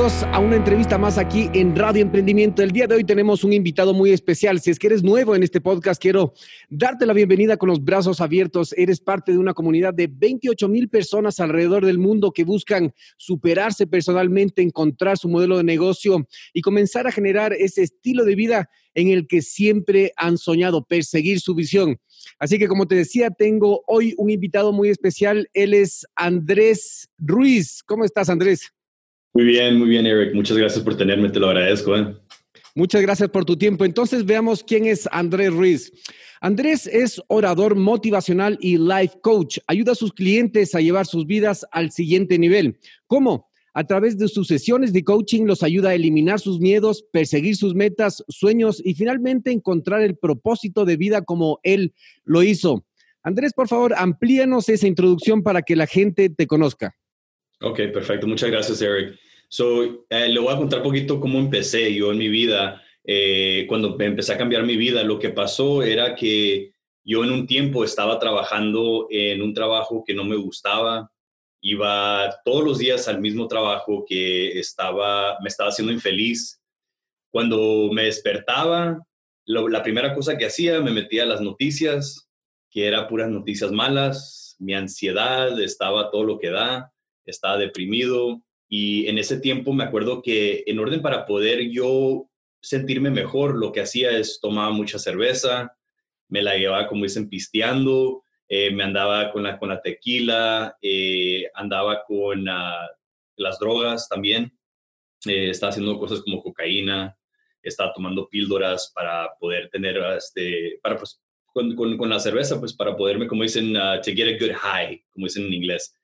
A una entrevista más aquí en Radio Emprendimiento. El día de hoy tenemos un invitado muy especial. Si es que eres nuevo en este podcast, quiero darte la bienvenida con los brazos abiertos. Eres parte de una comunidad de 28 mil personas alrededor del mundo que buscan superarse personalmente, encontrar su modelo de negocio y comenzar a generar ese estilo de vida en el que siempre han soñado, perseguir su visión. Así que como te decía, tengo hoy un invitado muy especial. Él es Andrés Ruiz. ¿Cómo estás, Andrés? Muy bien, muy bien, Eric. Muchas gracias por tenerme, te lo agradezco. ¿eh? Muchas gracias por tu tiempo. Entonces veamos quién es Andrés Ruiz. Andrés es orador motivacional y life coach. Ayuda a sus clientes a llevar sus vidas al siguiente nivel. ¿Cómo? A través de sus sesiones de coaching los ayuda a eliminar sus miedos, perseguir sus metas, sueños y finalmente encontrar el propósito de vida como él lo hizo. Andrés, por favor, amplíanos esa introducción para que la gente te conozca. Ok, perfecto. Muchas gracias, Eric. So, eh, le voy a contar un poquito cómo empecé yo en mi vida. Eh, cuando empecé a cambiar mi vida, lo que pasó era que yo en un tiempo estaba trabajando en un trabajo que no me gustaba. Iba todos los días al mismo trabajo que estaba, me estaba haciendo infeliz. Cuando me despertaba, la primera cosa que hacía, me metía a las noticias, que eran puras noticias malas. Mi ansiedad estaba todo lo que da estaba deprimido y en ese tiempo me acuerdo que en orden para poder yo sentirme mejor, lo que hacía es tomaba mucha cerveza, me la llevaba, como dicen, pisteando, eh, me andaba con la, con la tequila, eh, andaba con ah, las drogas también, eh, estaba haciendo cosas como cocaína, estaba tomando píldoras para poder tener, este, para pues, con, con, la cerveza, pues para poderme, como dicen, uh, to get a good high, como dicen en inglés.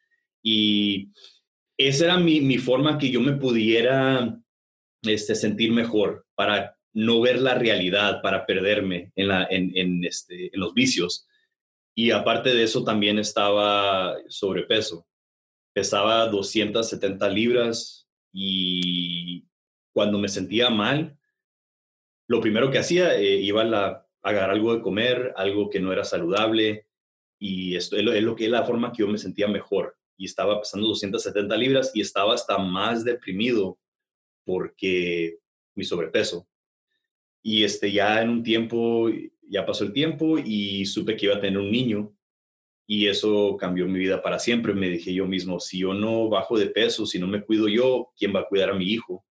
Y esa era mi, mi forma que yo me pudiera este, sentir mejor para no ver la realidad, para perderme en, la, en, en, este, en los vicios. Y aparte de eso, también estaba sobrepeso. Pesaba 270 libras y cuando me sentía mal, lo primero que hacía, eh, iba a, la, agarrar algo de comer, algo que no era saludable, y esto es, lo, es lo que es la forma que yo me sentía mejor y estaba pesando 270 libras y estaba hasta más deprimido porque mi sobrepeso. Y este, ya en un tiempo, ya pasó el tiempo y supe que iba a tener un niño y eso cambió mi vida para siempre. Me dije yo mismo, si yo no bajo de peso, si no me cuido yo, ¿quién va a cuidar a mi hijo?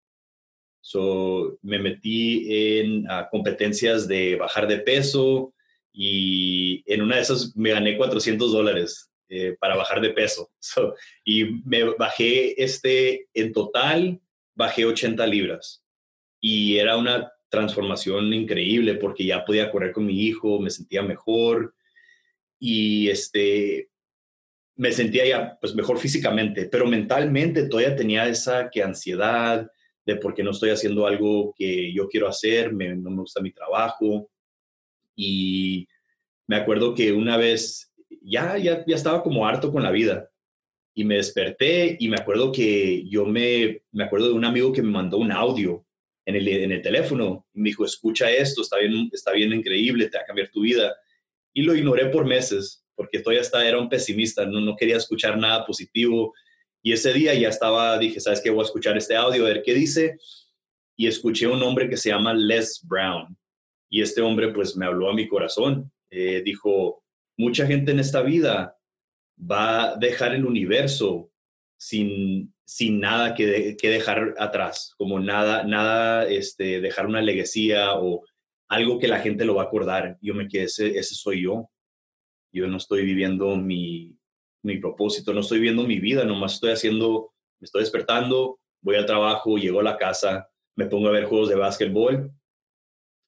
So, me metí en competencias de bajar de peso y en una de esas me gané 400 dólares eh, para bajar de peso. y me bajé este, en total, bajé 80 libras. Y era una transformación increíble porque ya podía correr con mi hijo, me sentía mejor y este, me sentía ya pues mejor físicamente, pero mentalmente todavía tenía esa que ansiedad de por qué no estoy haciendo algo que yo quiero hacer, no me gusta mi trabajo. Y me acuerdo que una vez ya, ya, ya estaba como harto con la vida. Y me desperté y me acuerdo que yo me, me acuerdo de un amigo que me mandó un audio en el, en el teléfono. Me dijo, escucha esto, está bien, está bien increíble, te va a cambiar tu vida. Y lo ignoré por meses, porque todavía estaba, era un pesimista, no, no quería escuchar nada positivo. Y ese día ya estaba, dije, ¿sabes qué? Voy a escuchar este audio, a ver qué dice. Y escuché un hombre que se llama Les Brown. Y este hombre pues me habló a mi corazón. Eh, dijo, mucha gente en esta vida va a dejar el universo sin, sin nada que, que dejar atrás, como nada, nada, este, dejar una legacía o algo que la gente lo va a acordar. Yo me quedé, ese, ese soy yo. Yo no estoy viviendo mi, mi propósito, no estoy viviendo mi vida, nomás estoy haciendo, me estoy despertando, voy al trabajo, llego a la casa, me pongo a ver juegos de básquetbol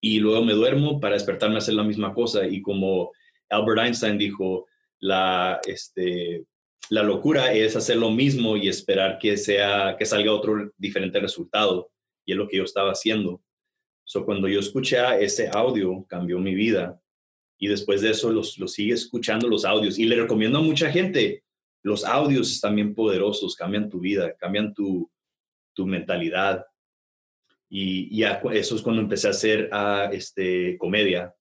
y luego me duermo para despertarme a hacer la misma cosa. Y como Albert Einstein dijo, la, este, la locura es hacer lo mismo y esperar que, sea, que salga otro diferente resultado. Y es lo que yo estaba haciendo. So, cuando yo escuché ese audio, cambió mi vida. Y después de eso, los, los sigue escuchando los audios. Y le recomiendo a mucha gente, los audios están bien poderosos, cambian tu vida, cambian tu, tu mentalidad. Y, y eso es cuando empecé a hacer a, este, comedia.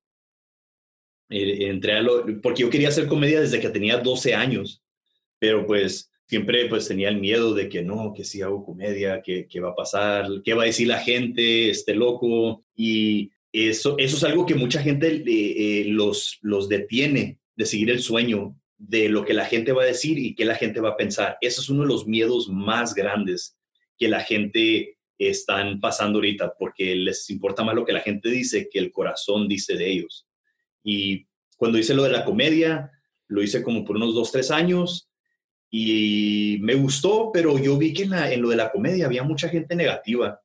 Eh, entré a porque yo quería hacer comedia desde que tenía 12 años, pero pues siempre pues tenía el miedo de que no, que si hago comedia, ¿qué, qué va a pasar? ¿Qué va a decir la gente? Este loco. Y eso, eso es algo que mucha gente eh, los, los detiene de seguir el sueño de lo que la gente va a decir y qué la gente va a pensar. Ese es uno de los miedos más grandes que la gente están pasando ahorita, porque les importa más lo que la gente dice que el corazón dice de ellos. Y cuando hice lo de la comedia, lo hice como por unos dos, tres años y me gustó, pero yo vi que en, lo de la comedia había mucha gente negativa.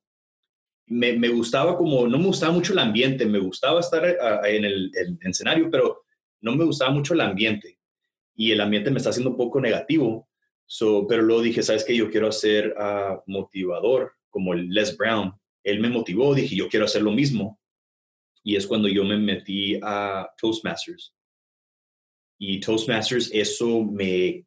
Me, gustaba como, no me gustaba mucho el ambiente, me gustaba estar en el, escenario, pero no me gustaba mucho el ambiente. Y el ambiente me está haciendo un poco negativo. So, pero luego dije, ¿sabes qué? Yo quiero ser uh, motivador, como el Les Brown. Él me motivó, dije, yo quiero hacer lo mismo. Y es cuando yo me metí a Toastmasters. Y Toastmasters, eso me,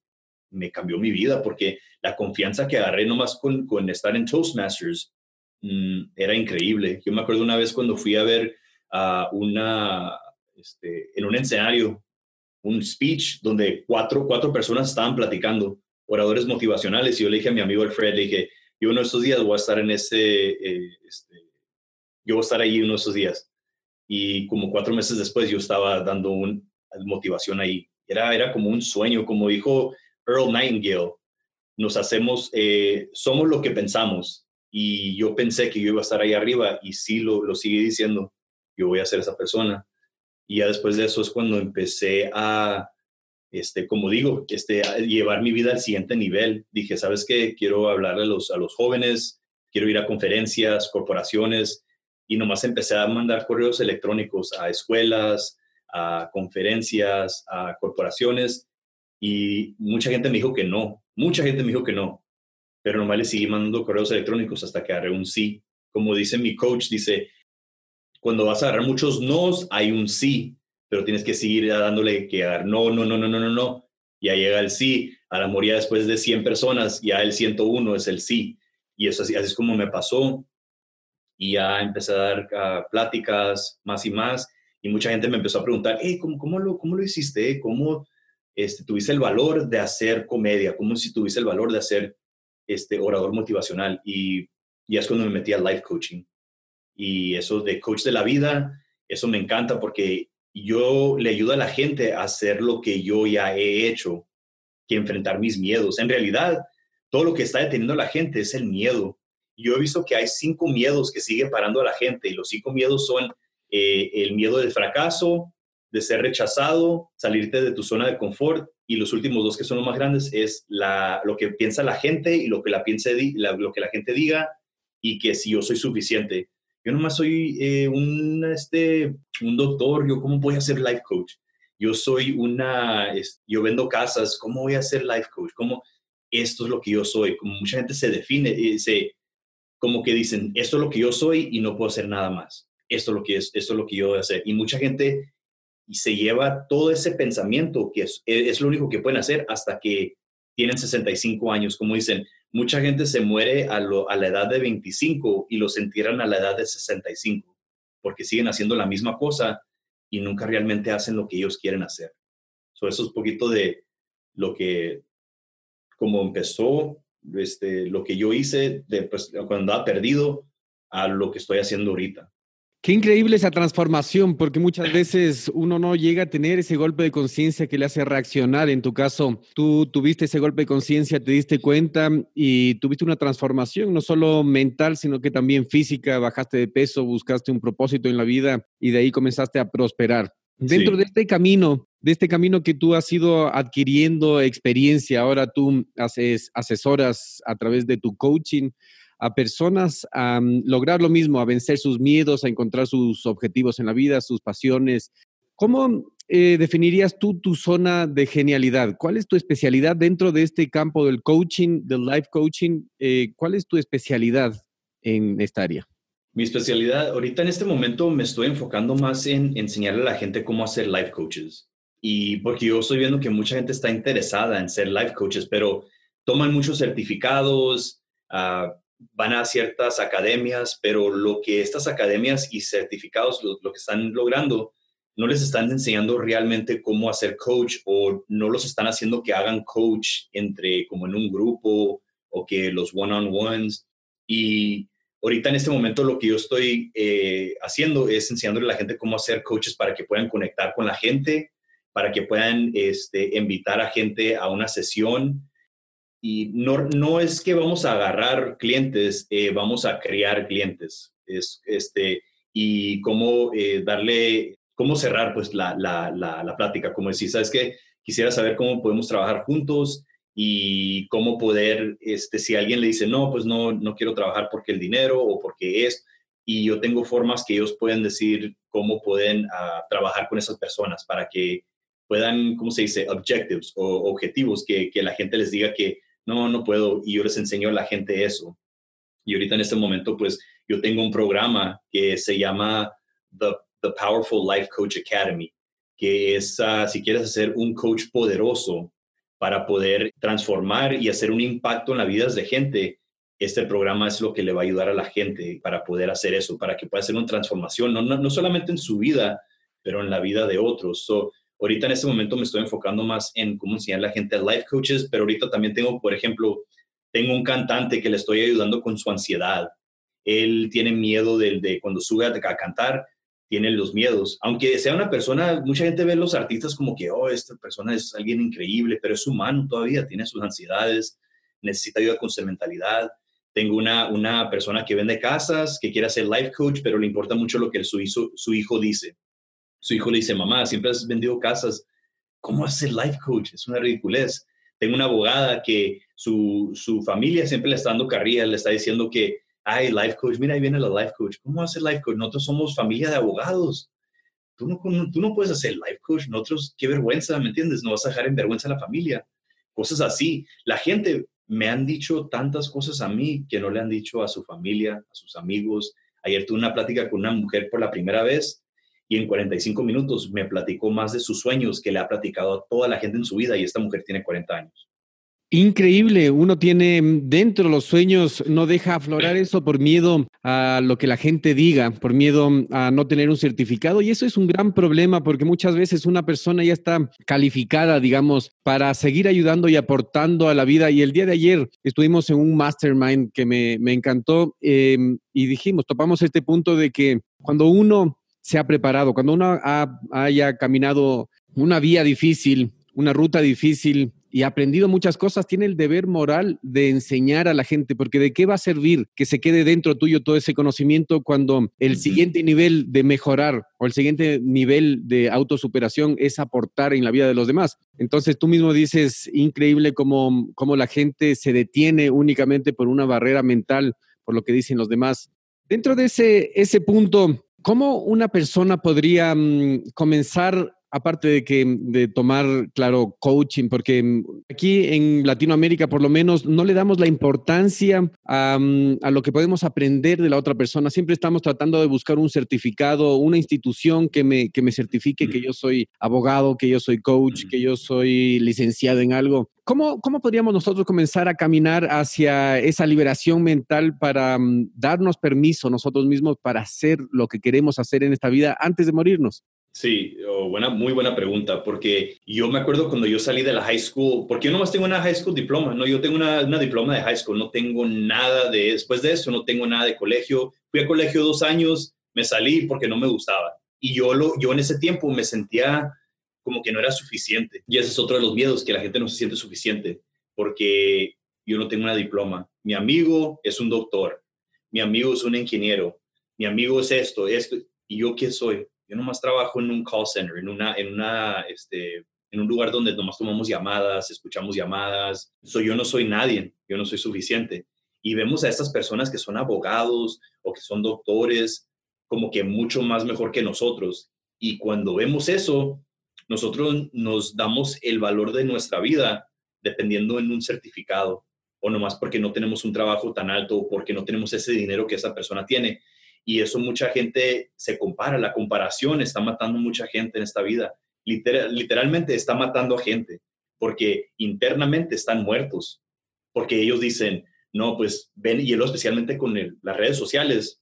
me cambió mi vida porque la confianza que agarré nomás con, con estar en Toastmasters mm, era increíble. Yo me acuerdo una vez cuando fui a ver a una, este, en un escenario, un speech donde cuatro, cuatro personas estaban platicando, oradores motivacionales, y yo le dije a mi amigo Alfred, le dije, yo uno de estos días voy a estar en ese, eh, este, yo voy a estar ahí uno de esos días. Y como cuatro meses después yo estaba dando una motivación ahí. Era, era como un sueño, como dijo Earl Nightingale, nos hacemos, eh, somos lo que pensamos. Y yo pensé que yo iba a estar ahí arriba y sí lo, lo sigue diciendo, yo voy a ser esa persona. Y ya después de eso es cuando empecé a, este, como digo, este, llevar mi vida al siguiente nivel. Dije, ¿sabes qué? Quiero hablarle a los, a los jóvenes, quiero ir a conferencias, corporaciones, y nomás empecé a mandar correos electrónicos a escuelas, a conferencias, a corporaciones, y mucha gente me dijo que no, mucha gente me dijo que no, pero nomás le seguí mandando correos electrónicos hasta que agarré un sí. Como dice mi coach, dice, cuando vas a agarrar muchos nos, hay un sí, pero tienes que seguir dándole que agarrar no, no, no, no, no, no, no. Ya llega el sí, a la moría después de 100 personas, ya el 101 es el sí. Y eso así, así es como me pasó. Y a dar ah, pláticas más y más. Y mucha gente me empezó a preguntar, hey, ¿cómo, cómo, lo, cómo lo hiciste? ¿Cómo este, tuviste el valor de hacer comedia? ¿Cómo si tuviste el valor de hacer este, orador motivacional? Y ya es cuando me metí al life coaching. Y eso de coach de la vida, eso me encanta porque yo le ayudo a la gente a hacer lo que yo ya he hecho, que enfrentar mis miedos. En realidad, todo lo que está deteniendo a la gente es el miedo. Yo he visto que hay cinco miedos que siguen parando a la gente y los cinco miedos son eh, el miedo del fracaso, de ser rechazado, salirte de tu zona de confort y los últimos dos que son los más grandes es la, lo que piensa la gente y lo que la, piense, lo que la gente diga y que si yo soy suficiente. Yo nomás soy eh, un, este, un doctor, yo cómo voy a ser life coach. Yo soy una, yo vendo casas, ¿cómo voy a ser life coach? ¿Cómo esto es lo que yo soy? Como mucha gente se define, eh, se, como que dicen, esto es lo que yo soy y no puedo hacer nada más. Esto es lo que es, esto es lo que yo voy a hacer. Y mucha gente se lleva todo ese pensamiento que es, es lo único que pueden hacer hasta que tienen 65 años. Como dicen, Mucha gente se muere a, la edad de 25 y los entierran a la edad de 65 porque siguen haciendo la misma cosa y nunca realmente hacen lo que ellos quieren hacer. eso es un poquito de lo que, como empezó, este, lo que yo hice de, pues, cuando andaba perdido a lo que estoy haciendo ahorita. Qué increíble esa transformación, porque muchas veces uno no llega a tener ese golpe de conciencia que le hace reaccionar. En tu caso, tú tuviste ese golpe de conciencia, te diste cuenta y tuviste una transformación, no solo mental, sino que también física. Bajaste de peso, buscaste un propósito en la vida y de ahí comenzaste a prosperar. Dentro de este camino, de este camino que tú has ido adquiriendo experiencia, ahora tú haces asesoras a través de tu coaching a personas a mm, lograr lo mismo, a vencer sus miedos, a encontrar sus objetivos en la vida, sus pasiones. ¿Cómo eh, definirías tú tu zona de genialidad? ¿Cuál es tu especialidad dentro de este campo del coaching, del life coaching? Eh, ¿Cuál es tu especialidad en esta área? Mi especialidad, ahorita en este momento me estoy enfocando más en enseñarle a la gente cómo hacer life coaches. Y porque yo estoy viendo que mucha gente está interesada en ser life coaches, pero toman muchos certificados, uh, van a ciertas academias, pero lo que estas academias y certificados, lo, que están logrando no les están enseñando realmente cómo hacer coach o no los están haciendo que hagan coach entre como en un grupo o que los one-on-ones. Y ahorita en este momento lo que yo estoy eh, haciendo es enseñándole a la gente cómo hacer coaches para que puedan conectar con la gente, para que puedan este, invitar a gente a una sesión. Y no, no es que vamos a agarrar clientes, eh, vamos a crear clientes. Es, este, y cómo eh, darle, cómo cerrar pues la, la, la, plática, como decir, ¿sabes qué? Quisiera saber cómo podemos trabajar juntos y cómo poder, este, si alguien le dice, no, pues no, no quiero trabajar porque el dinero o porque es, y yo tengo formas que ellos pueden decir cómo pueden ah, trabajar con esas personas para que puedan, ¿cómo se dice? Objectives o objetivos, que, que la gente les diga que no, no puedo, y yo les enseño a la gente eso. Y ahorita en este momento, pues yo tengo un programa que se llama The, The Powerful Life Coach Academy, que es, ah, si quieres hacer un coach poderoso para poder transformar y hacer un impacto en las vidas de gente, este programa es lo que le va a ayudar a la gente para poder hacer eso, para que pueda hacer una transformación, no, no, solamente en su vida, pero en la vida de otros. So, ahorita en este momento me estoy enfocando más en cómo enseñar a la gente a life coaches, pero ahorita también tengo, por ejemplo, tengo un cantante que le estoy ayudando con su ansiedad. Él tiene miedo de, cuando sube a, cantar, tiene los miedos. Aunque sea una persona, mucha gente ve a los artistas como que, oh, esta persona es alguien increíble, pero es humano todavía, tiene sus ansiedades, necesita ayuda con su mentalidad. Tengo una, una persona que vende casas, que quiere hacer life coach, pero le importa mucho lo que su su hijo dice. Su hijo le dice, mamá, siempre has vendido casas, ¿cómo hacer life coach? Es una ridiculez. Tengo una abogada que su, su familia siempre le está dando carrilla, le está diciendo que, ay, life coach, mira, ahí viene la life coach. ¿Cómo hacer life coach? Nosotros somos familia de abogados. Tú no, tú no puedes hacer life coach. Nosotros, qué vergüenza, ¿me entiendes? No vas a dejar en vergüenza a la familia. Cosas así. La gente me han dicho tantas cosas a mí que no le han dicho a su familia, a sus amigos. Ayer tuve una plática con una mujer por la primera vez y en 45 minutos me platicó más de sus sueños que le ha platicado a toda la gente en su vida y esta mujer tiene 40 años. Increíble, uno tiene dentro los sueños, no deja aflorar eso por miedo a lo que la gente diga, por miedo a no tener un certificado y eso es un gran problema porque muchas veces una persona ya está calificada, digamos, para seguir ayudando y aportando a la vida y el día de ayer estuvimos en un mastermind que me, encantó em, y dijimos, topamos este punto de que cuando uno se ha preparado, cuando uno haya caminado una vía difícil, una ruta difícil y ha aprendido muchas cosas, tiene el deber moral de enseñar a la gente, porque de qué va a servir que se quede dentro tuyo todo ese conocimiento cuando el siguiente nivel de mejorar o el siguiente nivel de autosuperación es aportar en la vida de los demás. Entonces tú mismo dices, increíble cómo, cómo la gente se detiene únicamente por una barrera mental, por lo que dicen los demás. Dentro de ese, ese punto, ¿Cómo una persona podría mm, comenzar aparte de que de tomar, claro, coaching, porque aquí en Latinoamérica por lo menos no le damos la importancia a, lo que podemos aprender de la otra persona. Siempre estamos tratando de buscar un certificado, una institución que me, que me certifique que yo soy abogado, que yo soy coach, que yo soy licenciado en algo. ¿Cómo, ¿Cómo podríamos nosotros comenzar a caminar hacia esa liberación mental para darnos permiso nosotros mismos para hacer lo que queremos hacer en esta vida antes de morirnos? Sí, oh, buena, muy buena pregunta, porque yo me acuerdo cuando yo salí de la high school, porque yo nomás tengo una high school diploma, ¿no? Yo tengo una, una, diploma de high school, no tengo nada de, después de eso, no tengo nada de colegio. Fui a colegio dos años, me salí porque no me gustaba. Y yo, lo, yo en ese tiempo me sentía como que no era suficiente. Y ese es otro de los miedos, que la gente no se siente suficiente, porque yo no tengo una diploma. Mi amigo es un doctor, mi amigo es un ingeniero, mi amigo es esto, esto, y yo qué soy. Yo nomás trabajo en un call center, en una, en una, este, en un lugar donde nomás tomamos llamadas, escuchamos llamadas. Soy yo no soy nadie, yo no soy suficiente. Y vemos a estas personas que son abogados o que son doctores como que mucho más mejor que nosotros. Y cuando vemos eso, nosotros nos damos el valor de nuestra vida dependiendo en un certificado o nomás porque no tenemos un trabajo tan alto o porque no tenemos ese dinero que esa persona tiene. Y eso mucha gente se compara, la comparación está matando mucha gente en esta vida. literalmente está matando a gente porque internamente están muertos, porque ellos dicen, no, pues ven, y especialmente con las redes sociales,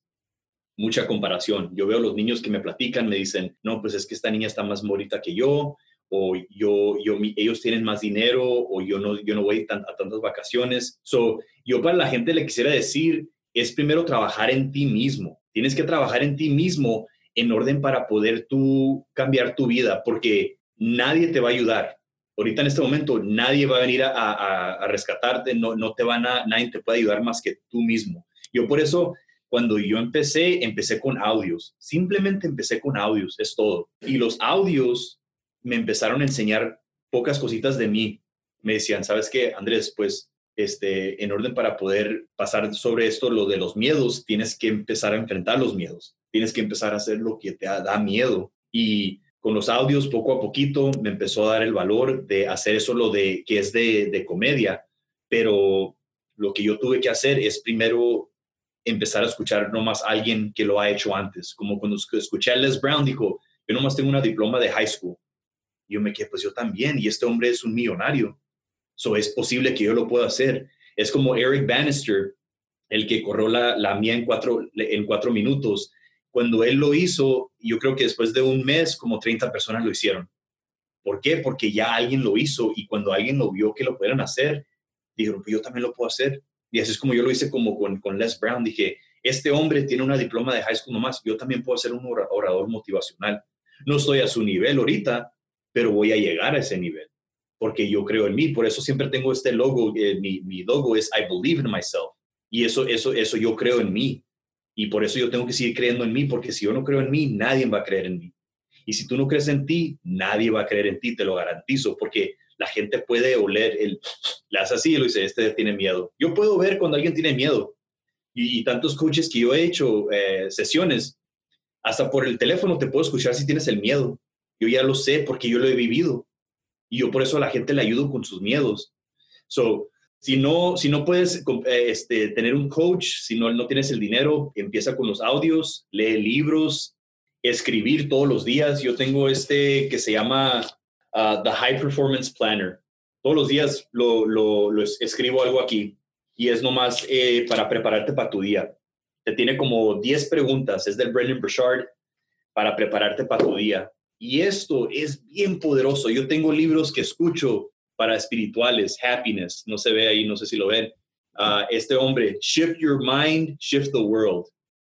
mucha comparación. Yo veo los niños que me platican, me dicen, no, pues es que esta niña está más bonita que yo, o yo, yo, ellos tienen más dinero, o yo no, yo no voy a tantas vacaciones. So, yo para la gente le quisiera decir, es primero trabajar en ti mismo. Tienes que trabajar en ti mismo en orden para poder tú cambiar tu vida, porque nadie te va a ayudar. Ahorita en este momento nadie va a venir a, rescatarte, no, no te van a, nadie te puede ayudar más que tú mismo. Yo por eso, cuando yo empecé, empecé con audios. Simplemente empecé con audios, es todo. Y los audios me empezaron a enseñar pocas cositas de mí. Me decían, ¿sabes qué, Andrés? Pues este, en orden para poder pasar sobre esto, lo de los miedos, tienes que empezar a enfrentar los miedos. Tienes que empezar a hacer lo que te da miedo. Y con los audios, poco a poquito, me empezó a dar el valor de hacer eso, lo de que es de, comedia, pero lo que yo tuve que hacer es primero empezar a escuchar nomás a alguien que lo ha hecho antes, como cuando escuché a Les Brown, dijo, yo nomás tengo una diploma de high school. Y yo me quedé, pues yo también, y este hombre es un millonario, so es posible que yo lo pueda hacer. Es como Eric Bannister, el que corrió la, la mía en cuatro, en cuatro minutos, cuando él lo hizo, yo creo que después de un mes, como 30 personas lo hicieron. ¿Por qué? Porque ya alguien lo hizo y cuando alguien lo vio que lo pudieran hacer, dijeron, pues yo también lo puedo hacer. Y así es como yo lo hice como con, con Les Brown. Dije, este hombre tiene una diploma de high school nomás, yo también puedo ser un orador motivacional. No estoy a su nivel ahorita, pero voy a llegar a ese nivel porque yo creo en mí. Por eso siempre tengo este logo, eh, mi, logo es I believe in myself. Y eso, eso, eso yo creo en mí. Y por eso yo tengo que seguir creyendo en mí, porque si yo no creo en mí, nadie va a creer en mí. Y si tú no crees en ti, nadie va a creer en ti, te lo garantizo, porque la gente puede oler, el, le hace así y lo dice, este tiene miedo. Yo puedo ver cuando alguien tiene miedo. Y, tantos coaches que yo he hecho eh, sesiones, hasta por el teléfono te puedo escuchar si tienes el miedo. Yo ya lo sé porque yo lo he vivido. Y yo por eso a la gente le ayudo con sus miedos. So, si no, si no puedes eh, este, tener un coach, si no, no tienes el dinero, empieza con los audios, lee libros, escribir todos los días. Yo tengo este que se llama uh, The High Performance Planner. Todos los días lo, lo, escribo algo aquí y es nomás eh, para prepararte para tu día. Te tiene como 10 preguntas, es del Brendan Burchard, para prepararte para tu día. Y esto es bien poderoso. Yo tengo libros que escucho para espirituales, happiness, no se ve ahí, no sé si lo ven. Ah, este hombre, Shift Your Mind, Shift the World.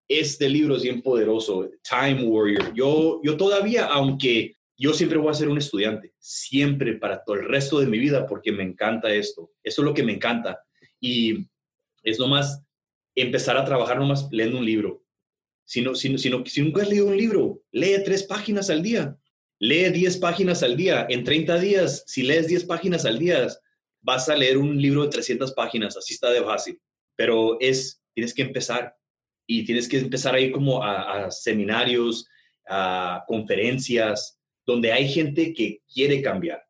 Este libro es bien poderoso, Time Warrior. Yo, yo todavía, aunque yo siempre voy a ser un estudiante, siempre para todo el resto de mi vida, porque me encanta esto. Eso es lo que me encanta. Y es nomás empezar a trabajar nomás leyendo un libro. Si, no, si, si, si nunca has leído un libro, lee tres páginas al día. Lee 10 páginas al día. En 30 días, si lees 10 páginas al día, vas a leer un libro de 300 páginas. Así está de fácil. Pero es, tienes que empezar. Y tienes que empezar a ir como a, seminarios, a conferencias, donde hay gente que quiere cambiar.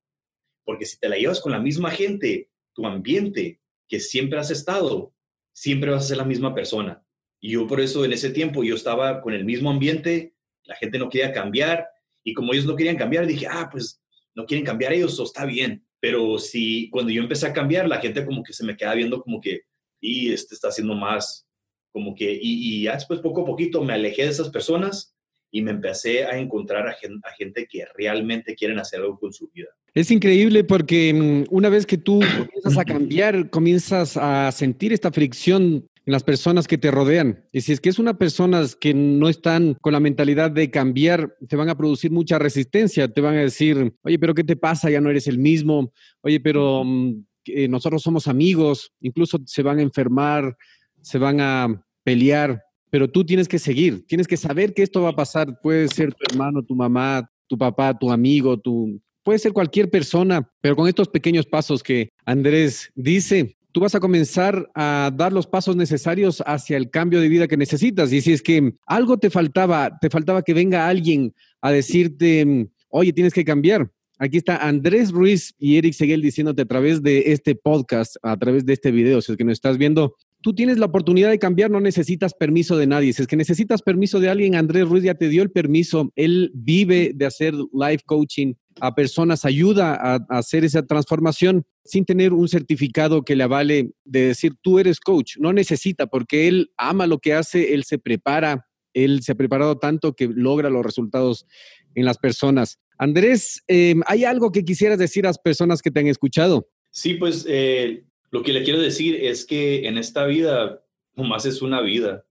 Porque si te la llevas con la misma gente, tu ambiente que siempre has estado, siempre vas a ser la misma persona. Y yo por eso en ese tiempo yo estaba con el mismo ambiente, la gente no quería cambiar y como ellos no querían cambiar, dije, ah, pues no quieren cambiar ellos, o está bien. Pero si cuando yo empecé a cambiar, la gente como que se me queda viendo como que, y este está haciendo más, como que, y, ya después poco a poquito me alejé de esas personas y me empecé a encontrar a gente, a gente, que realmente quieren hacer algo con su vida. Es increíble porque mm, una vez que tú comienzas a cambiar, comienzas a sentir esta fricción en las personas que te rodean. Y si es que es una persona que no están con la mentalidad de cambiar, te van a producir mucha resistencia, te van a decir, oye, pero ¿qué te pasa? Ya no eres el mismo, oye, pero mm, nosotros somos amigos, incluso se van a enfermar, se van a pelear, pero tú tienes que seguir, tienes que saber que esto va a pasar, puede ser tu hermano, tu mamá, tu papá, tu amigo, tu... Puede ser cualquier persona, pero con estos pequeños pasos que Andrés dice, tú vas a comenzar a dar los pasos necesarios hacia el cambio de vida que necesitas. Y si es que algo te faltaba, te faltaba que venga alguien a decirte, oye, tienes que cambiar. Aquí está Andrés Ruiz y Eric Seguel diciéndote a través de este podcast, a través de este video, si es que nos estás viendo, tú tienes la oportunidad de cambiar, no necesitas permiso de nadie. Si es que necesitas permiso de alguien, Andrés Ruiz ya te dio el permiso. Él vive de hacer life coaching a personas, ayuda a, hacer esa transformación sin tener un certificado que le avale de decir tú eres coach. No necesita porque él ama lo que hace, él se prepara, él se ha preparado tanto que logra los resultados en las personas. Andrés, em, ¿hay algo que quisieras decir a las personas que te han escuchado? Sí, pues eh, lo que le quiero decir es que en esta vida nomás es una vida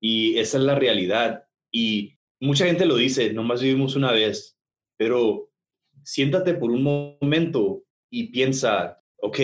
y esa es la realidad. Y mucha gente lo dice, nomás vivimos una vez, pero siéntate por un momento y piensa, ok,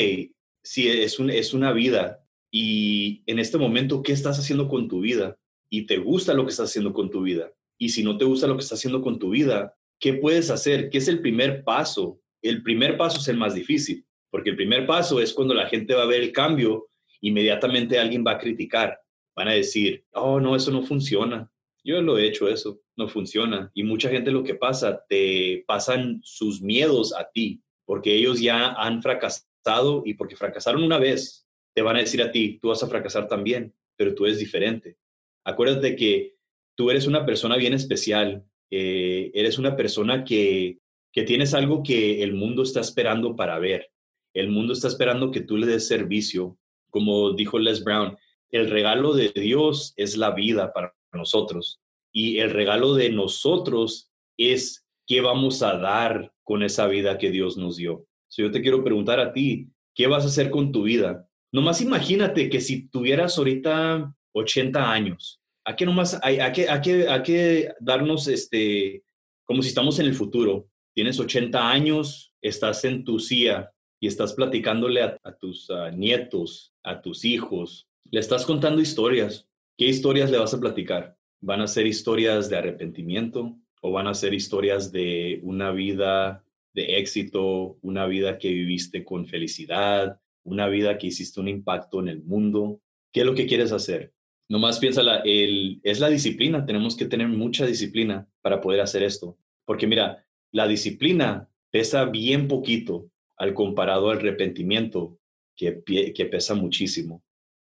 si es, un, es una vida y en este momento, ¿qué estás haciendo con tu vida? Y te gusta lo que estás haciendo con tu vida. Y si no te gusta lo que estás haciendo con tu vida, ¿qué puedes hacer? ¿Qué es el primer paso? El primer paso es el más difícil, porque el primer paso es cuando la gente va a ver el cambio, inmediatamente alguien va a criticar, van a decir, oh, no, eso no funciona. Yo lo he hecho eso, no funciona. Y mucha gente lo que pasa, te pasan sus miedos a ti, porque ellos ya han fracasado y porque fracasaron una vez, te van a decir a ti, tú vas a fracasar también, pero tú eres diferente. Acuérdate que tú eres una persona bien especial, eh, eres una persona que, que tienes algo que el mundo está esperando para ver. El mundo está esperando que tú le des servicio. Como dijo Les Brown, el regalo de Dios es la vida para nosotros y el regalo de nosotros es qué vamos a dar con esa vida que Dios nos dio. Si yo te quiero preguntar a ti, ¿qué vas a hacer con tu vida? Nomás imagínate que si tuvieras ahorita 80 años, ¿a qué nomás hay, a qué, a qué, a qué darnos este, como si estamos en el futuro? Tienes 80 años, estás en tu silla y estás platicándole a, tus nietos, a tus hijos, le estás contando historias. ¿Qué historias le vas a platicar? ¿Van a ser historias de arrepentimiento o van a ser historias de una vida de éxito, una vida que viviste con felicidad, una vida que hiciste un impacto en el mundo? ¿Qué es lo que quieres hacer? Nomás piensa, el, es la disciplina. Tenemos que tener mucha disciplina para poder hacer esto. Porque mira, la disciplina pesa bien poquito al comparado al arrepentimiento, que, que pesa muchísimo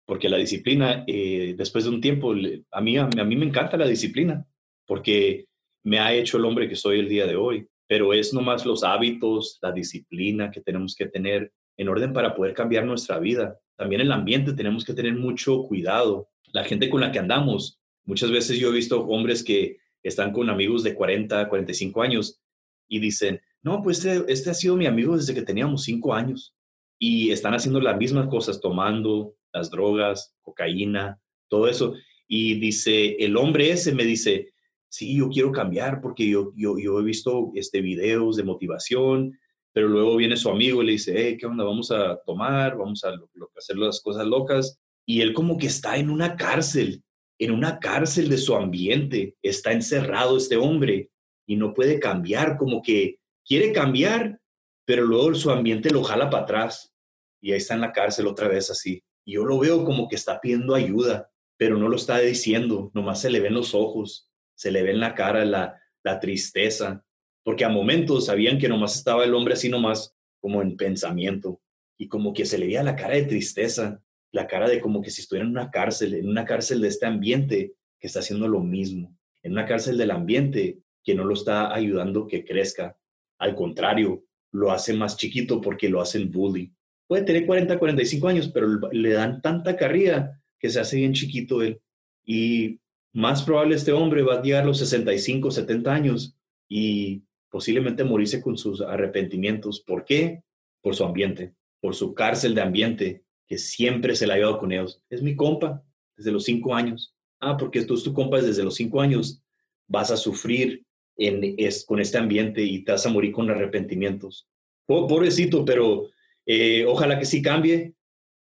porque la disciplina, eh, después de un tiempo, a mí, a, mí me encanta la disciplina, porque me ha hecho el hombre que soy el día de hoy, pero es nomás los hábitos, la disciplina que tenemos que tener en orden para poder cambiar nuestra vida. También el ambiente tenemos que tener mucho cuidado. La gente con la que andamos, muchas veces yo he visto hombres que están con amigos de 40, 45 años y dicen, no, pues este, este ha sido mi amigo desde que teníamos 5 años y están haciendo las mismas cosas, tomando, las drogas, cocaína, todo eso. Y dice, el hombre ese me dice, sí, yo quiero cambiar porque yo, yo, yo he visto este, videos de motivación, pero luego viene su amigo y le dice, hey, ¿qué onda? Vamos a tomar, vamos a hacer las cosas locas. Y él como que está en una cárcel, en una cárcel de su ambiente, está encerrado este hombre y no puede cambiar, como que quiere cambiar, pero luego su ambiente lo jala para atrás y ahí está en la cárcel otra vez así. Y yo lo veo como que está pidiendo ayuda, pero no lo está diciendo, nomás se le ven los ojos, se le ve en la cara la, la tristeza, porque a momentos sabían que nomás estaba el hombre así nomás como en pensamiento y como que se le veía la cara de tristeza, la cara de como que si estuviera en una cárcel, en una cárcel de este ambiente que está haciendo lo mismo, en una cárcel del ambiente que no lo está ayudando que crezca, al contrario, lo hace más chiquito porque lo hacen bully puede tener 40, 45 años, pero le dan tanta carrilla que se hace bien chiquito él. Y más probable este hombre va a llegar a los 65, 70 años y posiblemente morirse con sus arrepentimientos. ¿Por qué? Por su ambiente, por su cárcel de ambiente que siempre se la ha llevado con ellos. Es mi compa desde los cinco años. Ah, porque tú es tu compa desde los cinco años. Vas a sufrir en, es, con este ambiente y te vas a morir con arrepentimientos. Pobrecito, pero eh, ojalá que sí cambie,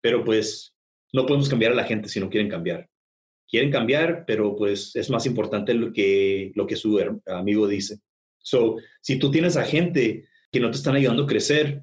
pero pues no podemos cambiar a la gente si no quieren cambiar. Quieren cambiar, pero pues es más importante lo que, lo que su amigo dice. So, si tú tienes a gente que no te están ayudando a crecer,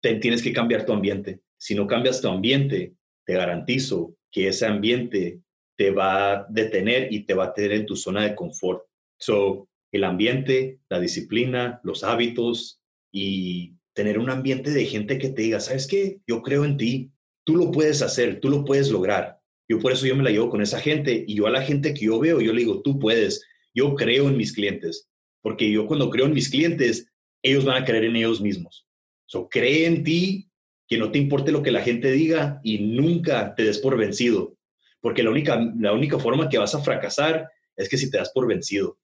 te, tienes que cambiar tu ambiente. Si no cambias tu ambiente, te garantizo que ese ambiente te va a detener y te va a tener en tu zona de confort. So, el ambiente, la disciplina, los hábitos y tener un ambiente de gente que te diga, ¿sabes qué? Yo creo en ti, tú lo puedes hacer, tú lo puedes lograr. Yo por eso yo me la llevo con esa gente y yo a la gente que yo veo, yo le digo, tú puedes, yo creo en mis clientes, porque yo cuando creo en mis clientes, ellos van a creer en ellos mismos. So, cree en ti, que no te importe lo que la gente diga y nunca te des por vencido, porque la única, la única forma que vas a fracasar es que si te das por vencido.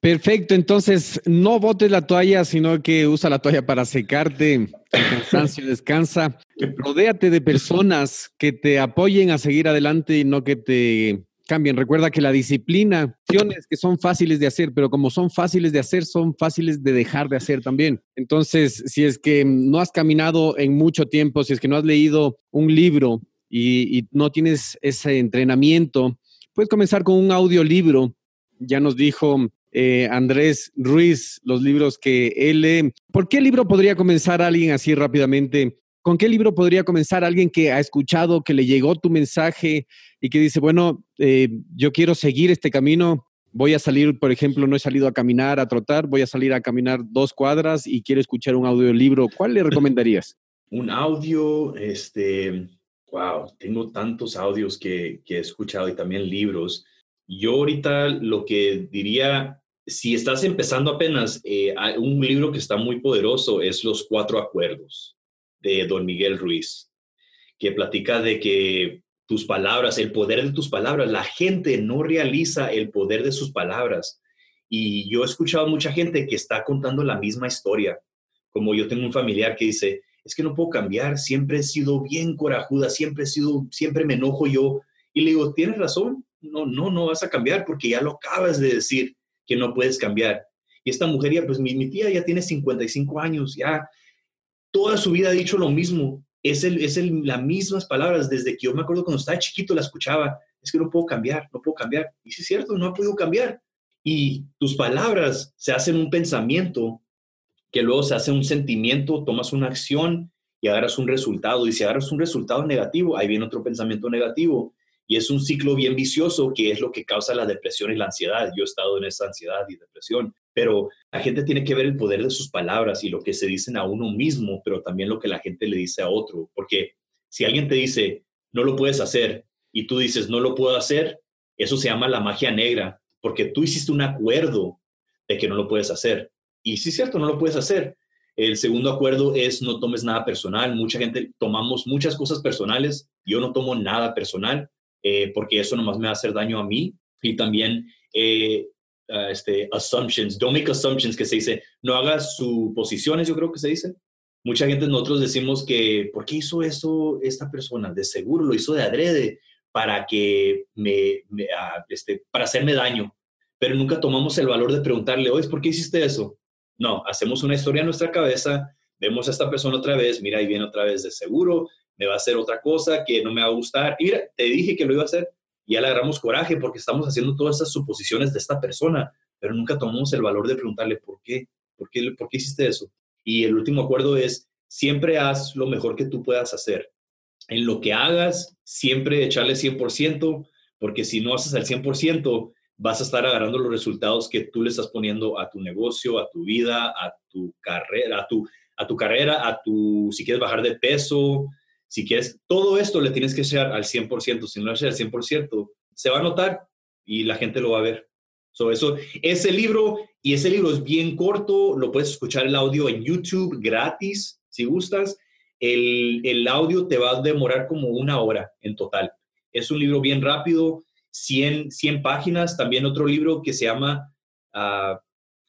Perfecto, entonces no botes la toalla, sino que usa la toalla para secarte. El cansancio descansa. Rodéate de personas que te apoyen a seguir adelante y no que te cambien. Recuerda que la disciplina, acciones que son fáciles de hacer, pero como son fáciles de hacer, son fáciles de dejar de hacer también. Entonces, si es que no has caminado en mucho tiempo, si es que no has leído un libro y, y no tienes ese entrenamiento, puedes comenzar con un audiolibro. Ya nos dijo eh, Andrés Ruiz, los libros que él lee. ¿Por qué libro podría comenzar alguien así rápidamente? ¿Con qué libro podría comenzar alguien que ha escuchado, que le llegó tu mensaje y que dice, bueno, eh, yo quiero seguir este camino? Voy a salir, por ejemplo, no he salido a caminar, a trotar, voy a salir a caminar dos cuadras y quiero escuchar un audiolibro. ¿Cuál le recomendarías? un audio, este, wow, tengo tantos audios que, que he escuchado y también libros. Yo ahorita lo que diría, si estás empezando apenas, eh, un libro que está muy poderoso es Los Cuatro Acuerdos de Don Miguel Ruiz, que platica de que tus palabras, el poder de tus palabras, la gente no realiza el poder de sus palabras. Y yo he escuchado mucha gente que está contando la misma historia. Como yo tengo un familiar que dice, es que no puedo cambiar, siempre he sido bien corajuda, siempre he sido, siempre me enojo yo. Y le digo, tienes razón, no, no, no vas a cambiar porque ya lo acabas de decir que no puedes cambiar. Y esta mujer ya, pues mi, tía ya tiene 55 años, ya toda su vida ha dicho lo mismo. Es, el, es el, las mismas palabras desde que yo me acuerdo cuando estaba chiquito la escuchaba. Es que no puedo cambiar, no puedo cambiar. Y sí es cierto, no ha podido cambiar. Y tus palabras se hacen un pensamiento que luego se hace un sentimiento, tomas una acción y agarras un resultado. Y si agarras un resultado negativo, ahí viene otro pensamiento negativo. Y es un ciclo bien vicioso que es lo que causa la depresión y la ansiedad. Yo he estado en esa ansiedad y depresión, pero la gente tiene que ver el poder de sus palabras y lo que se dicen a uno mismo, pero también lo que la gente le dice a otro. Porque si alguien te dice, no lo puedes hacer, y tú dices, no lo puedo hacer, eso se llama la magia negra, porque tú hiciste un acuerdo de que no lo puedes hacer. Y sí es cierto, no lo puedes hacer. El segundo acuerdo es no tomes nada personal. Mucha gente tomamos muchas cosas personales. Yo no tomo nada personal eh, porque eso nomás me va a hacer daño a mí. Y también eh, ah, este, assumptions, don't make assumptions, que se dice, no hagas suposiciones, yo creo que se dice. Mucha gente nosotros decimos que, ¿por qué hizo eso esta persona? De seguro lo hizo de adrede para que me, ah, este, para hacerme daño. Pero nunca tomamos el valor de preguntarle, oye, ¿por qué hiciste eso? No, hacemos una historia en nuestra cabeza, vemos a esta persona otra vez, mira, ahí viene otra vez de seguro, me va a hacer otra cosa que no me va a gustar. Y mira, te dije que lo iba a hacer y ya le agarramos coraje porque estamos haciendo todas esas suposiciones de esta persona, pero nunca tomamos el valor de preguntarle por qué, por qué, por qué hiciste eso. Y el último acuerdo es, siempre haz lo mejor que tú puedas hacer. En lo que hagas, siempre echarle 100%, porque si no haces al 100%, vas a estar agarrando los resultados que tú le estás poniendo a tu negocio, a tu vida, a tu carrera, a tu, a tu carrera, a tu, si quieres bajar de peso, si quieres, todo esto le tienes que echar al 100%. Si no lo haces al 100%, se va a notar y la gente lo va a ver. So, eso, ese libro, y ese libro es bien corto, lo puedes escuchar el audio en YouTube gratis, si gustas. El, el audio te va a demorar como una hora en total. Es un libro bien rápido, 100, 100 páginas. También otro libro que se llama ah,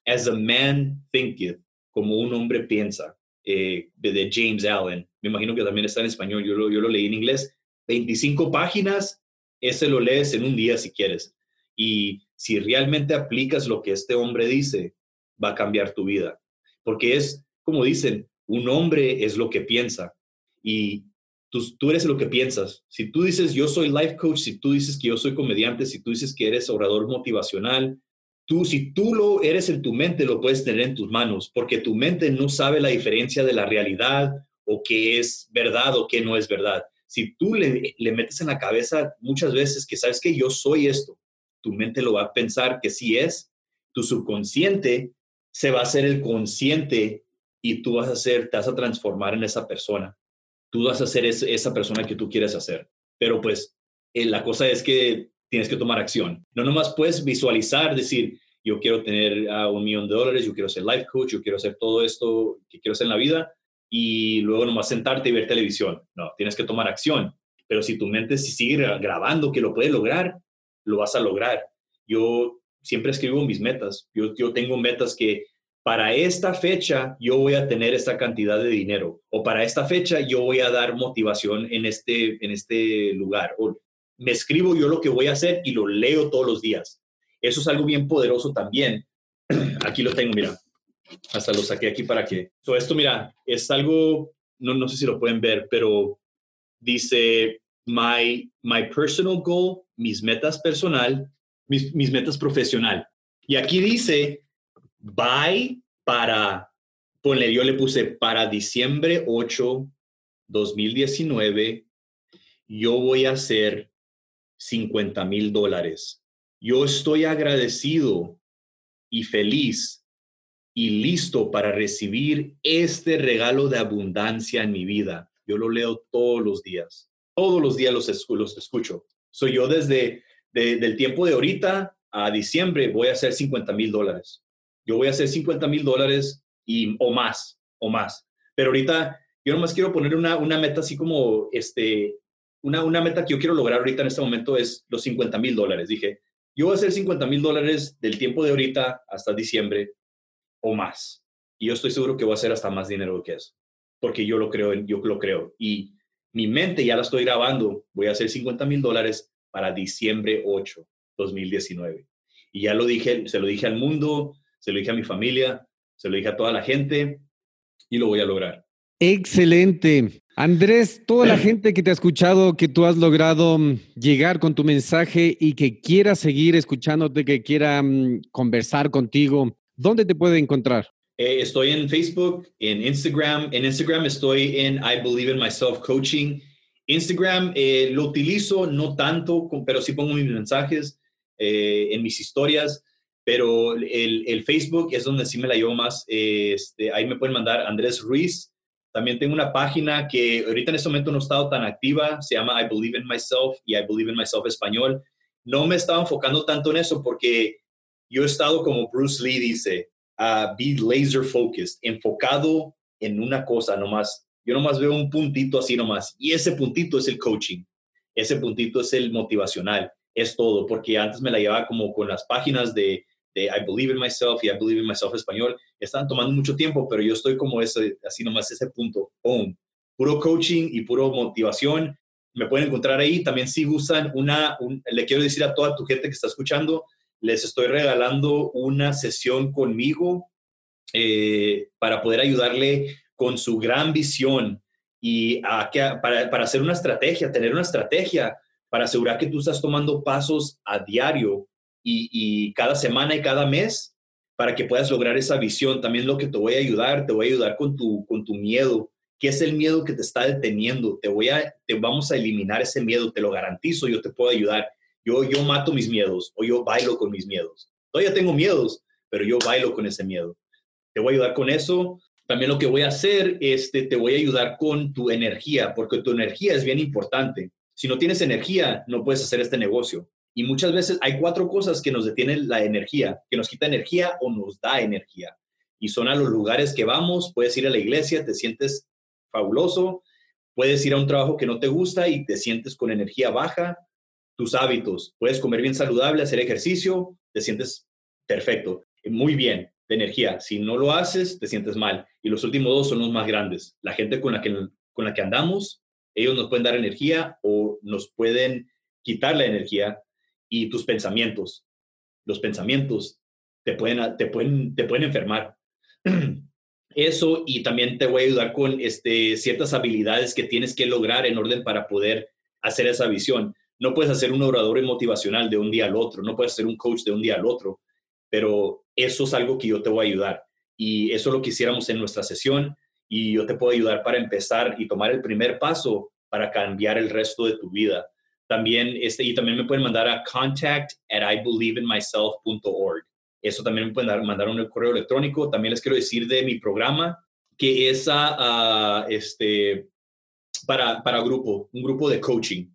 As a Man Thinketh, como un hombre piensa, eh, de James Allen me imagino que también está en español, yo lo, yo lo leí en inglés, 25 páginas, ese lo lees en un día si quieres. Y si realmente aplicas lo que este hombre dice, va a cambiar tu vida. Porque es, como dicen, un hombre es lo que piensa y tú, tú eres lo que piensas. Si tú dices yo soy life coach, si tú dices que yo soy comediante, si tú dices que eres orador motivacional, tú, si tú lo eres en tu mente, lo puedes tener en tus manos, porque tu mente no sabe la diferencia de la realidad o qué es verdad o qué no es verdad. Si tú le, metes en la cabeza muchas veces que sabes que yo soy esto, tu mente lo va a pensar que sí es, tu subconsciente se va a hacer el consciente y tú vas a ser, te vas a transformar en esa persona. Tú vas a ser esa persona que tú quieres hacer. Pero pues eh, la cosa es que tienes que tomar acción. No nomás puedes visualizar, decir, yo quiero tener un millón de dólares, yo quiero ser life coach, yo quiero hacer todo esto que quiero hacer en la vida, y luego nomás sentarte y ver televisión. No, tienes que tomar acción. Pero si tu mente sigue grabando que lo puedes lograr, lo vas a lograr. Yo siempre escribo mis metas. Yo, yo tengo metas que para esta fecha yo voy a tener esta cantidad de dinero o para esta fecha yo voy a dar motivación en este, en este lugar. O me escribo yo lo que voy a hacer y lo leo todos los días. Eso es algo bien poderoso también. Aquí lo tengo, mira. Hasta lo saqué aquí para que... So, esto, mira, es algo, no, no sé si lo pueden ver, pero dice, my, my personal goal, mis metas personal, mis, mis metas profesional. Y aquí dice, bye para, ponle, yo le puse para diciembre 8, 2019, yo voy a hacer 50 mil dólares. Yo estoy agradecido y feliz y listo para recibir este regalo de abundancia en mi vida. Yo lo leo todos los días. Todos los días los, los escucho. Soy yo desde del tiempo de ahorita a diciembre voy a hacer 50 mil dólares. Yo voy a hacer 50 mil dólares y, o más, o más. Pero ahorita yo nomás quiero poner una, una meta así como, este, una, una meta que yo quiero lograr ahorita en este momento es los 50 mil dólares. Dije, yo voy a hacer 50 mil dólares del tiempo de ahorita hasta diciembre o más. Y yo estoy seguro que voy a hacer hasta más dinero que eso, porque yo lo creo, yo lo creo. Y mi mente ya la estoy grabando, voy a hacer 50 mil dólares para diciembre 8, 2019. Y ya lo dije, se lo dije al mundo, se lo dije a mi familia, se lo dije a toda la gente y lo voy a lograr. Excelente. Andrés, toda la gente que te ha escuchado, que tú has logrado mm, llegar con tu mensaje y que quiera seguir escuchándote, que quiera mm, conversar contigo, ¿dónde te puede encontrar? Eh, estoy en Facebook, en Instagram. En Instagram estoy en I Believe in Myself Coaching. Instagram eh, lo utilizo no tanto, pero sí pongo mis mensajes eh, en mis historias. Pero el, Facebook es donde sí me la llevo más. este, ahí me pueden mandar Andrés Ruiz. También tengo una página que ahorita en este momento no he estado tan activa. Se llama I Believe in Myself y I Believe in Myself Español. No me estaba enfocando tanto en eso porque yo he estado como Bruce Lee dice, uh, be laser focused, enfocado en una cosa nomás. Yo nomás veo un puntito así nomás. Y ese puntito es el coaching. Ese puntito es el motivacional. Es todo. Porque antes me la llevaba como con las páginas de de I Believe in Myself y I Believe in Myself español, están tomando mucho tiempo, pero yo estoy como ese, así nomás ese punto, boom, puro coaching y puro motivación. Me pueden encontrar ahí. También si gustan una, le quiero decir a toda tu gente que está escuchando, les estoy regalando una sesión conmigo eh, para poder ayudarle con su gran visión y a, para, para hacer una estrategia, tener una estrategia para asegurar que tú estás tomando pasos a diario y, cada semana y cada mes para que puedas lograr esa visión. También lo que te voy a ayudar, te voy a ayudar con tu, con tu miedo. ¿Qué es el miedo que te está deteniendo? Te voy a, te vamos a eliminar ese miedo, te lo garantizo, yo te puedo ayudar. Yo, yo mato mis miedos o yo bailo con mis miedos. Todavía tengo miedos, pero yo bailo con ese miedo. Te voy a ayudar con eso. También lo que voy a hacer, este, te voy a ayudar con tu energía, porque tu energía es bien importante. Si no tienes energía, no puedes hacer este negocio. Y muchas veces hay cuatro cosas que nos detienen la energía, que nos quita energía o nos da energía. Y son a los lugares que vamos, puedes ir a la iglesia, te sientes fabuloso, puedes ir a un trabajo que no te gusta y te sientes con energía baja, tus hábitos, puedes comer bien saludable, hacer ejercicio, te sientes perfecto, muy bien de energía. Si no lo haces, te sientes mal. Y los últimos dos son los más grandes. La gente con la que, con la que andamos, ellos nos pueden dar energía o nos pueden quitar la energía y tus pensamientos. Los pensamientos te pueden, te pueden, te pueden enfermar. Eso y también te voy a ayudar con este, ciertas habilidades que tienes que lograr en orden para poder hacer esa visión. No puedes hacer un orador motivacional de un día al otro, no puedes ser un coach de un día al otro, pero eso es algo que yo te voy a ayudar. Y eso lo que en nuestra sesión y yo te puedo ayudar para empezar y tomar el primer paso para cambiar el resto de tu vida. También, este, y también me pueden mandar a contact at ibelieveinmyself.org. Eso también me pueden mandar un correo electrónico. También les quiero decir de mi programa, que es este, para, para grupo, un grupo de coaching.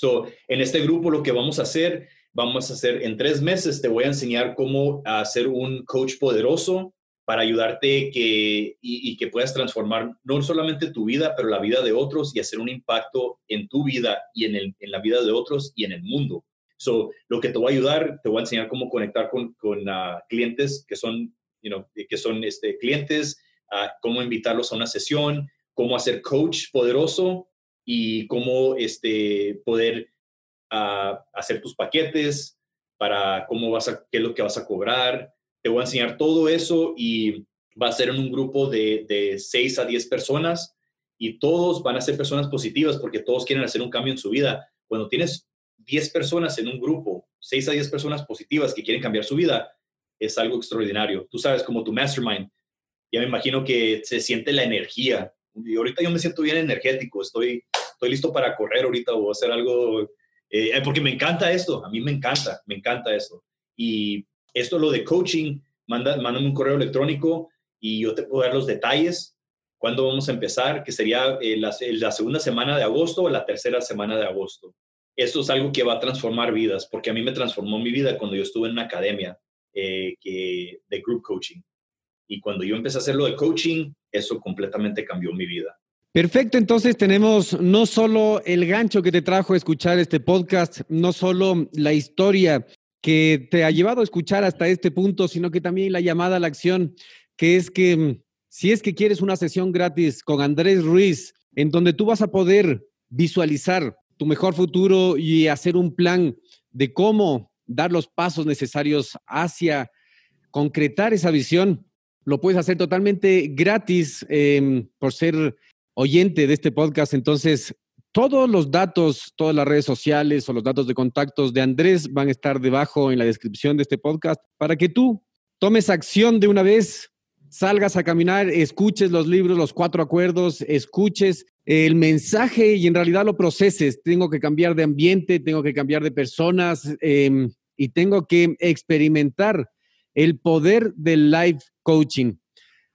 So, en este grupo lo que vamos a hacer, vamos a hacer en tres meses, te voy a enseñar cómo hacer un coach poderoso para ayudarte que, y, que puedas transformar no solamente tu vida, pero la vida de otros y hacer un impacto en tu vida y en, el, en la vida de otros y en el mundo. So, lo que te voy a ayudar, te voy a enseñar cómo conectar con, con ah, clientes que son, you know, que son este, clientes, uh, cómo invitarlos a una sesión, cómo hacer coach poderoso y cómo este, poder ah, hacer tus paquetes, para cómo vas a, qué es lo que vas a cobrar. Te voy a enseñar todo eso y va a ser en un grupo de, de 6 a 10 personas y todos van a ser personas positivas porque todos quieren hacer un cambio en su vida. Cuando tienes 10 personas en un grupo, 6 a 10 personas positivas que quieren cambiar su vida, es algo extraordinario. Tú sabes, como tu mastermind, ya me imagino que se siente la energía. Y ahorita yo me siento bien energético, estoy, estoy listo para correr ahorita o hacer algo, eh, eh, porque me encanta esto, a mí me encanta, me encanta esto. Y esto, lo de coaching, manda, mándame un correo electrónico y yo te puedo dar los detalles. ¿Cuándo vamos a empezar? Que sería eh, la, segunda semana de agosto o la tercera semana de agosto. Esto es algo que va a transformar vidas, porque a mí me transformó mi vida cuando yo estuve en una academia de group coaching. Y cuando yo empecé a hacer lo de coaching, eso completamente cambió mi vida. Perfecto, entonces tenemos no solo el gancho que te trajo a escuchar este podcast, no solo la historia que te ha llevado a escuchar hasta este punto, sino que también la llamada a la acción, que es que mm, si es que quieres una sesión gratis con Andrés Ruiz, en donde tú vas a poder visualizar tu mejor futuro y hacer un plan de cómo dar los pasos necesarios hacia concretar esa visión, lo puedes hacer totalmente gratis em, por ser oyente de este podcast. Entonces, todos los datos, todas las redes sociales o los datos de contactos de Andrés van a estar debajo en la descripción de este podcast para que tú tomes acción de una vez, salgas a caminar, escuches los libros, los cuatro acuerdos, escuches el mensaje y en realidad lo proceses. Tengo que cambiar de ambiente, tengo que cambiar de personas em, y tengo que experimentar el poder del live coaching.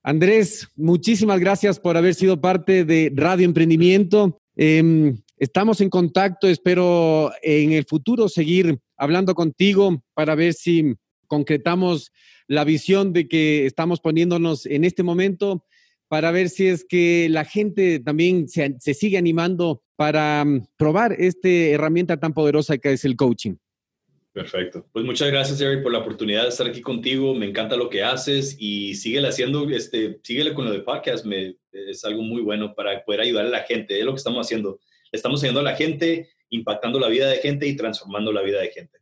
Andrés, muchísimas gracias por haber sido parte de Radio Emprendimiento. Em, estamos en contacto, espero en el futuro seguir hablando contigo para ver si concretamos la visión de que estamos poniéndonos en este momento para ver si es que la gente también se, sigue animando para mm, probar esta herramienta tan poderosa que es el coaching. Perfecto. Pues muchas gracias, Eric, por la oportunidad de estar aquí contigo. Me encanta lo que haces y síguele haciendo, este, síguele con lo de podcast. Es algo muy bueno para poder ayudar a la gente. Es lo que estamos haciendo. Estamos ayudando a la gente, impactando la vida de gente y transformando la vida de gente.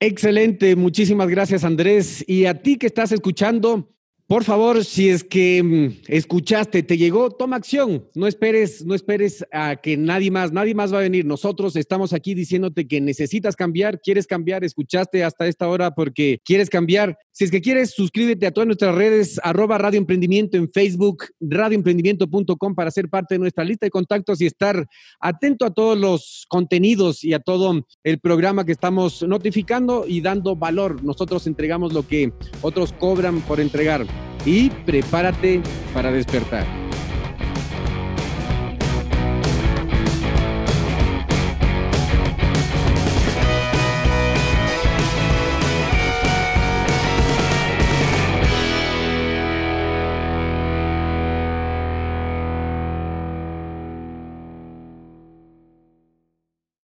Excelente. Muchísimas gracias, Andrés. Y a ti que estás escuchando, por favor, si es que mm, escuchaste, te llegó, toma acción. No esperes, no esperes a que nadie más, nadie más va a venir. Nosotros estamos aquí diciéndote que necesitas cambiar, quieres cambiar, escuchaste hasta esta hora porque quieres cambiar. Si es que quieres, suscríbete a todas nuestras redes, arroba Radio en Facebook, radioemprendimiento.com para ser parte de nuestra lista de contactos y estar atento a todos los contenidos y a todo el programa que estamos notificando y dando valor. Nosotros entregamos lo que otros cobran por entregar y prepárate para despertar.